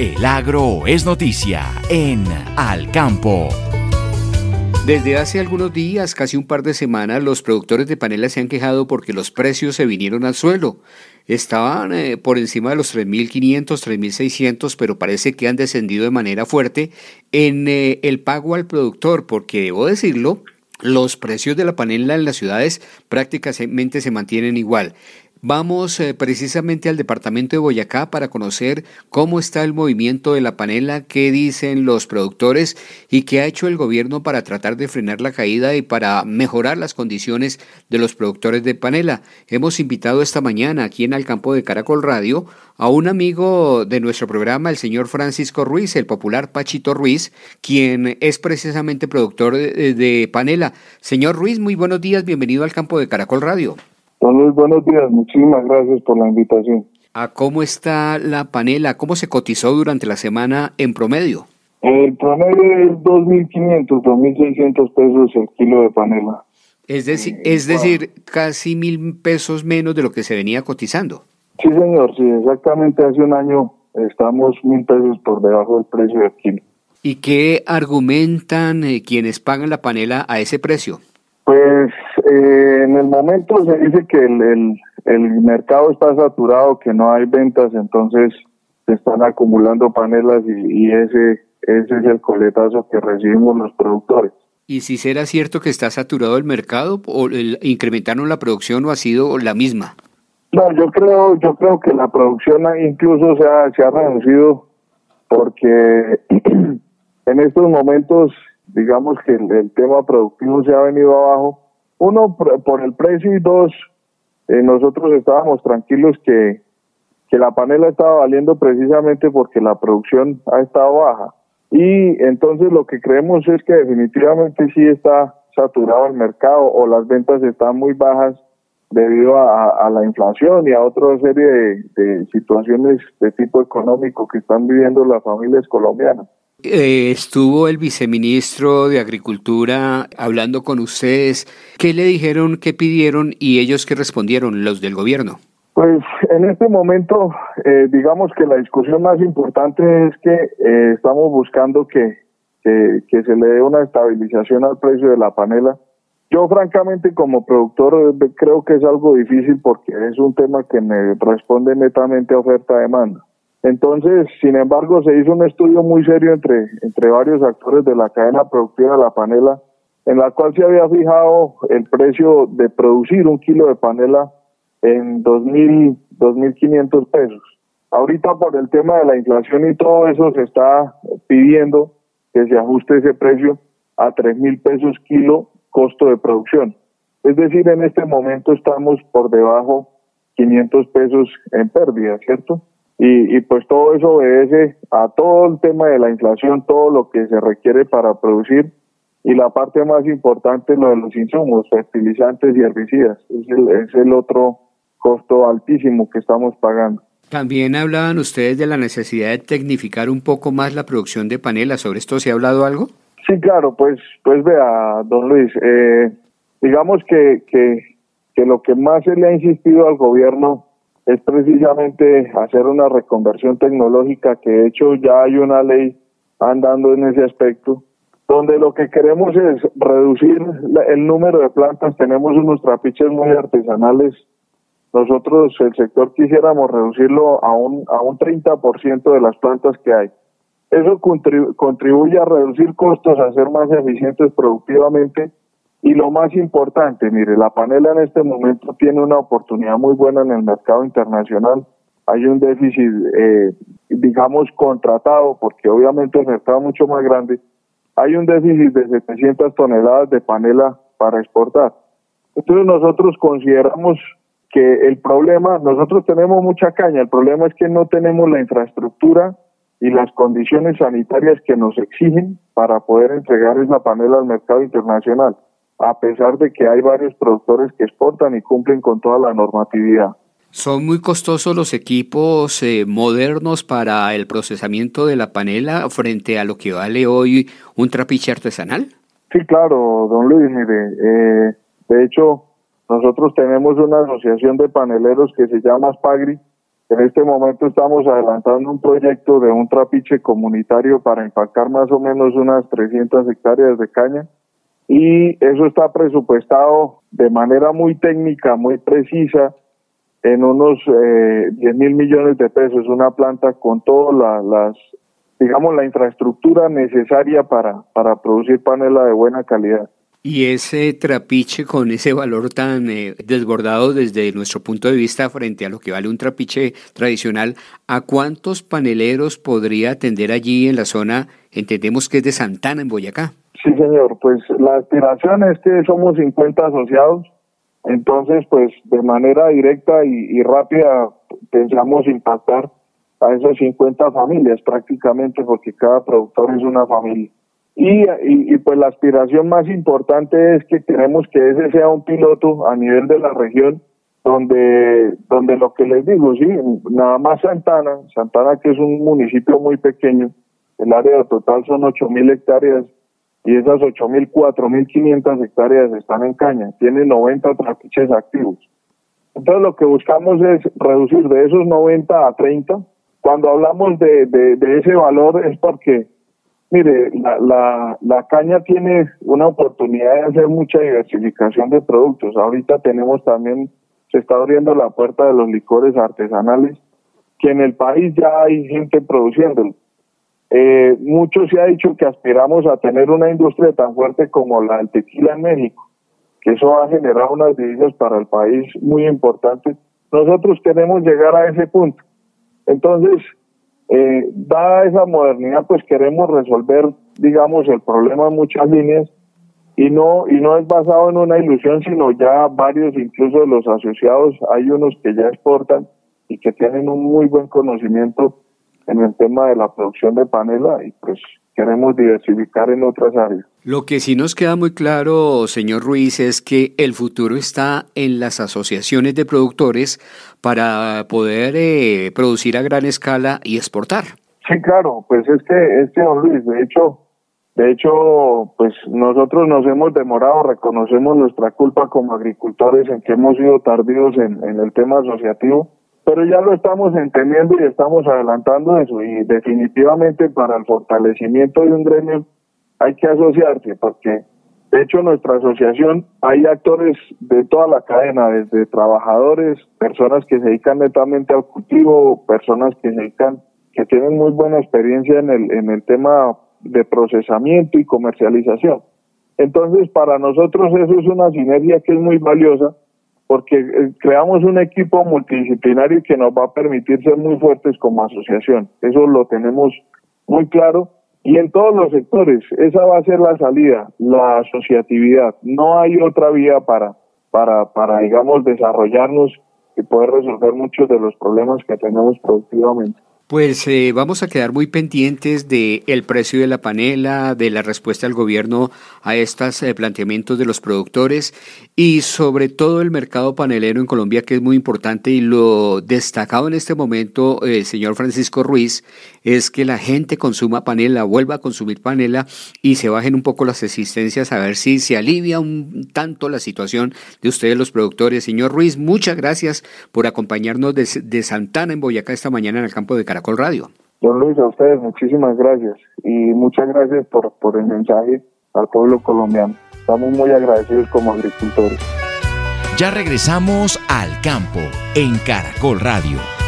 El agro es noticia en Al Campo. Desde hace algunos días, casi un par de semanas, los productores de panela se han quejado porque los precios se vinieron al suelo. Estaban eh, por encima de los 3.500, 3.600, pero parece que han descendido de manera fuerte en eh, el pago al productor, porque debo decirlo, los precios de la panela en las ciudades prácticamente se mantienen igual. Vamos eh, precisamente al departamento de Boyacá para conocer cómo está el movimiento de la panela, qué dicen los productores y qué ha hecho el gobierno para tratar de frenar la caída y para mejorar las condiciones de los productores de panela. Hemos invitado esta mañana aquí en el campo de Caracol Radio a un amigo de nuestro programa, el señor Francisco Ruiz, el popular Pachito Ruiz, quien es precisamente productor de, de panela. Señor Ruiz, muy buenos días, bienvenido al campo de Caracol Radio. Muy buenos días, muchísimas gracias por la invitación. ¿A cómo está la panela? ¿Cómo se cotizó durante la semana en promedio? El promedio es 2.500, 2.600 pesos el kilo de panela. Es decir, es decir, casi mil pesos menos de lo que se venía cotizando. Sí, señor, sí, exactamente hace un año estamos mil pesos por debajo del precio del kilo. ¿Y qué argumentan eh, quienes pagan la panela a ese precio? Pues eh, el momento se dice que el, el, mercado está saturado, que no hay ventas, entonces se están acumulando panelas y, y ese, ese es el coletazo que recibimos los productores. ¿Y si será cierto que está saturado el mercado o incrementaron la producción o ha sido la misma? No, yo creo, yo creo que la producción incluso se ha, se ha reducido porque en estos momentos digamos que el, tema productivo se ha venido abajo. Uno, por el precio y dos, eh, nosotros estábamos tranquilos que, que la panela estaba valiendo precisamente porque la producción ha estado baja. Y entonces lo que creemos es que definitivamente sí está saturado el mercado o las ventas están muy bajas debido a, la inflación y a otra serie de, de situaciones de tipo económico que están viviendo las familias colombianas. Eh, estuvo el viceministro de Agricultura hablando con ustedes. ¿Qué le dijeron, qué pidieron y ellos qué respondieron, los del gobierno? Pues en este momento, eh, digamos que la discusión más importante es que eh, estamos buscando que, que, que se le dé una estabilización al precio de la panela. Yo francamente como productor creo que es algo difícil porque es un tema que me responde netamente a oferta-demanda. Entonces, sin embargo, se hizo un estudio muy serio entre, entre varios actores de la cadena productiva de la panela, en la cual se había fijado el precio de producir un kilo de panela en 2.000, 2.500 pesos. Ahorita por el tema de la inflación y todo eso se está pidiendo que se ajuste ese precio a 3.000 pesos kilo costo de producción. Es decir, en este momento estamos por debajo 500 pesos en pérdida, ¿cierto? Y, y, pues todo eso obedece a todo el tema de la inflación, todo lo que se requiere para producir y la parte más importante lo de los insumos, fertilizantes y herbicidas. Es el, es el otro costo altísimo que estamos pagando. También hablaban ustedes de la necesidad de tecnificar un poco más la producción de panelas. ¿Sobre esto se ha hablado algo? Sí, claro, pues, pues vea, don Luis, eh, digamos que, que, que lo que más se le ha insistido al gobierno es precisamente hacer una reconversión tecnológica, que de hecho ya hay una ley andando en ese aspecto, donde lo que queremos es reducir el número de plantas. Tenemos unos trapiches muy artesanales. Nosotros, el sector, quisiéramos reducirlo a un, a un 30% de las plantas que hay. Eso contribuye a reducir costos, a ser más eficientes productivamente y lo más importante, mire, la panela en este momento tiene una oportunidad muy buena en el mercado internacional. Hay un déficit, eh, digamos, contratado, porque obviamente el mercado es mucho más grande. Hay un déficit de 700 toneladas de panela para exportar. Entonces nosotros consideramos que el problema, nosotros tenemos mucha caña, el problema es que no tenemos la infraestructura y las condiciones sanitarias que nos exigen para poder entregar esa panela al mercado internacional a pesar de que hay varios productores que exportan y cumplen con toda la normatividad. ¿Son muy costosos los equipos eh, modernos para el procesamiento de la panela frente a lo que vale hoy un trapiche artesanal? Sí, claro, don Luis. Mire, eh, de hecho, nosotros tenemos una asociación de paneleros que se llama Spagri En este momento estamos adelantando un proyecto de un trapiche comunitario para impactar más o menos unas 300 hectáreas de caña y eso está presupuestado de manera muy técnica, muy precisa, en unos eh, 10 mil millones de pesos, una planta con todas las, digamos, la infraestructura necesaria para, para producir panela de buena calidad. Y ese trapiche con ese valor tan eh, desbordado desde nuestro punto de vista frente a lo que vale un trapiche tradicional, ¿a cuántos paneleros podría atender allí en la zona? Entendemos que es de Santana, en Boyacá. Sí, señor. Pues la aspiración es que somos 50 asociados. Entonces, pues de manera directa y, rápida pensamos impactar a esas 50 familias prácticamente porque cada productor es una familia. Y, y, pues la aspiración más importante es que queremos que ese sea un piloto a nivel de la región donde donde lo que les digo, sí, nada más Santana, Santana que es un municipio muy pequeño, el área total son 8.000 hectáreas y esas 8.000, 4.500 hectáreas están en caña, tiene 90 trapiches activos. Entonces lo que buscamos es reducir de esos 90 a 30. Cuando hablamos de, de, ese valor es porque, mire, la, la, la caña tiene una oportunidad de hacer mucha diversificación de productos. Ahorita tenemos también, se está abriendo la puerta de los licores artesanales, que en el país ya hay gente produciéndolo. Eh, mucho se ha dicho que aspiramos a tener una industria tan fuerte como la del tequila en México, que eso va a generar unas divisas para el país muy importantes. Nosotros queremos llegar a ese punto. Entonces, eh, dada esa modernidad, pues queremos resolver, digamos, el problema en muchas líneas y no y no es basado en una ilusión, sino ya varios, incluso los asociados, hay unos que ya exportan y que tienen un muy buen conocimiento en el tema de la producción de panela y pues queremos diversificar en otras áreas. Lo que sí nos queda muy claro, señor Ruiz, es que el futuro está en las asociaciones de productores para poder eh, producir a gran escala y exportar. Sí, claro, pues es que, es que don Luis, de hecho, de hecho, pues nosotros nos hemos demorado, reconocemos nuestra culpa como agricultores en que hemos sido tardíos en, en el tema asociativo pero ya lo estamos entendiendo y estamos adelantando eso y definitivamente para el fortalecimiento de un gremio hay que asociarse porque de hecho nuestra asociación hay actores de toda la cadena, desde trabajadores, personas que se dedican netamente al cultivo, personas que se dedican que tienen muy buena experiencia en el en el tema de procesamiento y comercialización. Entonces, para nosotros eso es una sinergia que es muy valiosa porque eh, creamos un equipo multidisciplinario que nos va a permitir ser muy fuertes como asociación. Eso lo tenemos muy claro. Y en todos los sectores, esa va a ser la salida, la asociatividad. No hay otra vía para, para, para digamos, desarrollarnos y poder resolver muchos de los problemas que tenemos productivamente. Pues eh, vamos a quedar muy pendientes del el precio de la panela, de la respuesta del gobierno a estos eh, planteamientos de los productores y sobre todo el mercado panelero en Colombia que es muy importante y lo destacado en este momento, eh, señor Francisco Ruiz, es que la gente consuma panela, vuelva a consumir panela y se bajen un poco las existencias a ver si se alivia un tanto la situación de ustedes los productores. Señor Ruiz, muchas gracias por acompañarnos de, de Santana en Boyacá esta mañana en el campo de Caracas. Caracol Radio. Don Luis, a ustedes muchísimas gracias y muchas gracias por, por el mensaje al pueblo colombiano. Estamos muy agradecidos como agricultores. Ya regresamos al campo en Caracol Radio.